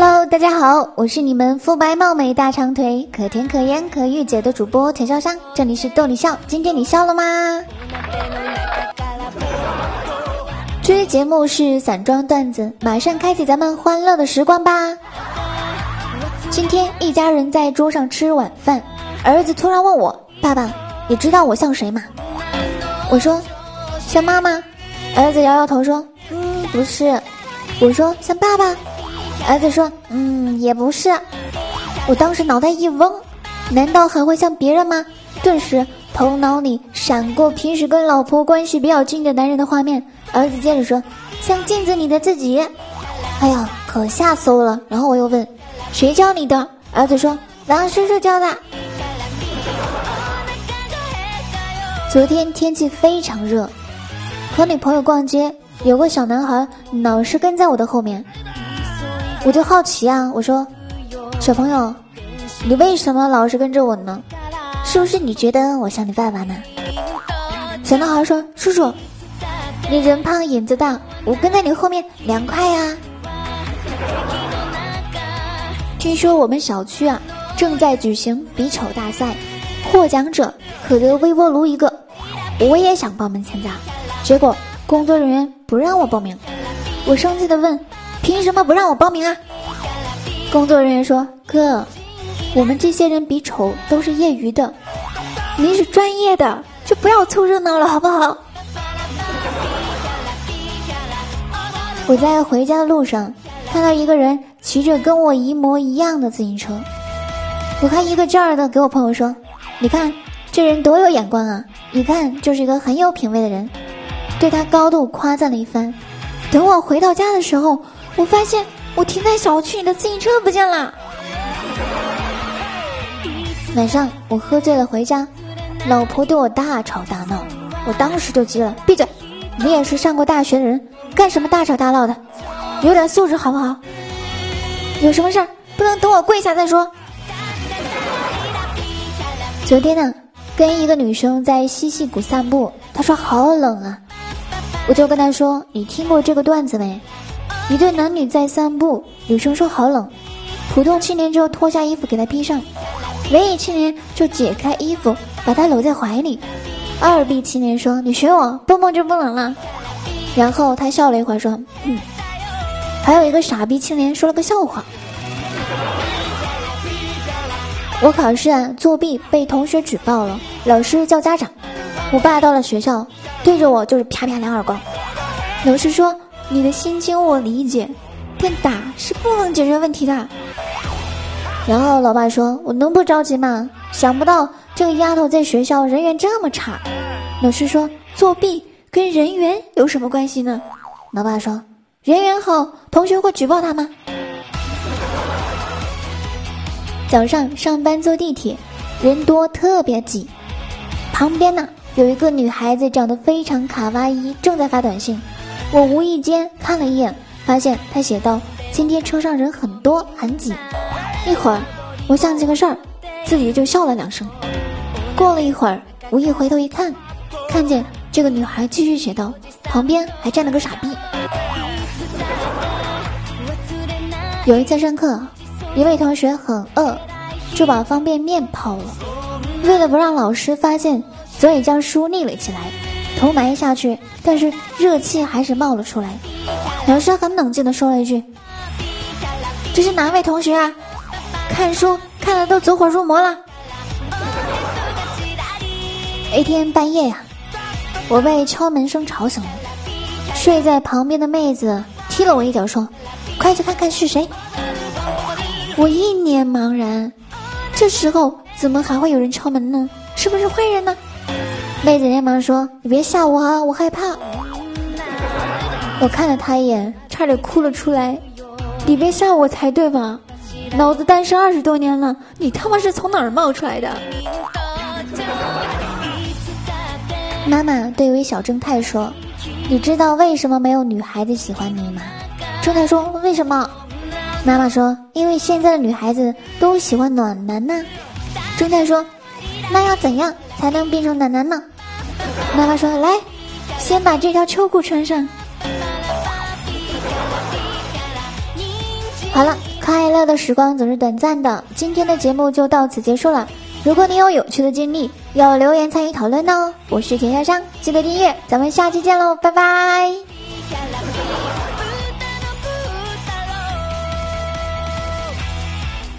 Hello，大家好，我是你们肤白貌美、大长腿、可甜可盐可御姐的主播田潇湘，这里是逗你笑，今天你笑了吗？这节目是散装段子，马上开启咱们欢乐的时光吧。今天一家人在桌上吃晚饭，儿子突然问我：“爸爸，你知道我像谁吗？”我说：“像妈妈。”儿子摇摇头说：“嗯，不是。”我说：“像爸爸。”儿子说：“嗯，也不是。”我当时脑袋一嗡，难道还会像别人吗？顿时头脑里闪过平时跟老婆关系比较近的男人的画面。儿子接着说：“像镜子里的自己。”哎呀，可吓死我了！然后我又问：“谁教你的？”儿子说：“狼叔叔教的。”昨天天气非常热，和女朋友逛街，有个小男孩老是跟在我的后面。我就好奇啊，我说：“小朋友，你为什么老是跟着我呢？是不是你觉得我像你爸爸呢？”小男孩说：“叔叔，你人胖影子大，我跟在你后面凉快呀。”听说我们小区啊正在举行比丑大赛，获奖者可得微波炉一个。我也想报名参加，结果工作人员不让我报名。我生气的问。凭什么不让我报名啊？工作人员说：“哥，我们这些人比丑都是业余的，您是专业的，就不要凑热闹了，好不好？”我在回家的路上看到一个人骑着跟我一模一样的自行车，我还一个劲儿的给我朋友说：“你看这人多有眼光啊，一看就是一个很有品位的人。”对他高度夸赞了一番。等我回到家的时候。我发现我停在小区里的自行车不见了。晚上我喝醉了回家，老婆对我大吵大闹，我当时就急了：“闭嘴！你也是上过大学的人，干什么大吵大闹的？有点素质好不好？有什么事儿不能等我跪下再说？”昨天呢，跟一个女生在西溪谷散步，她说好冷啊，我就跟她说：“你听过这个段子没？”一对男女在散步，女生说好冷，普通青年就脱下衣服给她披上，文艺青年就解开衣服把她搂在怀里，二逼青年说你学我，蹦蹦就不冷了。然后他笑了一会儿说，嗯。还有一个傻逼青年说了个笑话。我考试作弊被同学举报了，老师叫家长，我爸到了学校对着我就是啪啪两耳光，老师说。你的心情我理解，但打是不能解决问题的。然后老爸说：“我能不着急吗？想不到这个丫头在学校人缘这么差。”老师说：“作弊跟人缘有什么关系呢？”老爸说：“人缘好，同学会举报他吗？”早上上班坐地铁，人多特别挤，旁边呢有一个女孩子长得非常卡哇伊，正在发短信。我无意间看了一眼，发现他写道：“今天车上人很多，很挤。”一会儿，我想起个事儿，自己就笑了两声。过了一会儿，无意回头一看，看见这个女孩继续写道：“旁边还站了个傻逼。”有一次上课，一位同学很饿，就把方便面泡了。为了不让老师发现，所以将书立了起来。头埋下去，但是热气还是冒了出来。老师很冷静地说了一句：“这是哪位同学啊？看书看的都走火入魔了。”一天半夜呀，我被敲门声吵醒了。睡在旁边的妹子踢了我一脚，说：“快去看看是谁。”我一脸茫然。这时候怎么还会有人敲门呢？是不是坏人呢？妹子连忙说：“你别吓我啊，我害怕。”我看了他一眼，差点哭了出来。你别吓我才对吧？老子单身二十多年了，你他妈是从哪儿冒出来的？妈妈对一位小正太说：“你知道为什么没有女孩子喜欢你吗？”正太说：“为什么？”妈妈说：“因为现在的女孩子都喜欢暖男呢。”正太说：“那要怎样？”才能变成暖男呢？妈妈说：“来，先把这条秋裤穿上。”好了。快乐的时光总是短暂的，今天的节目就到此结束了。如果你有有趣的经历，要留言参与讨论哦。我是田小香，记得订阅，咱们下期见喽，拜拜。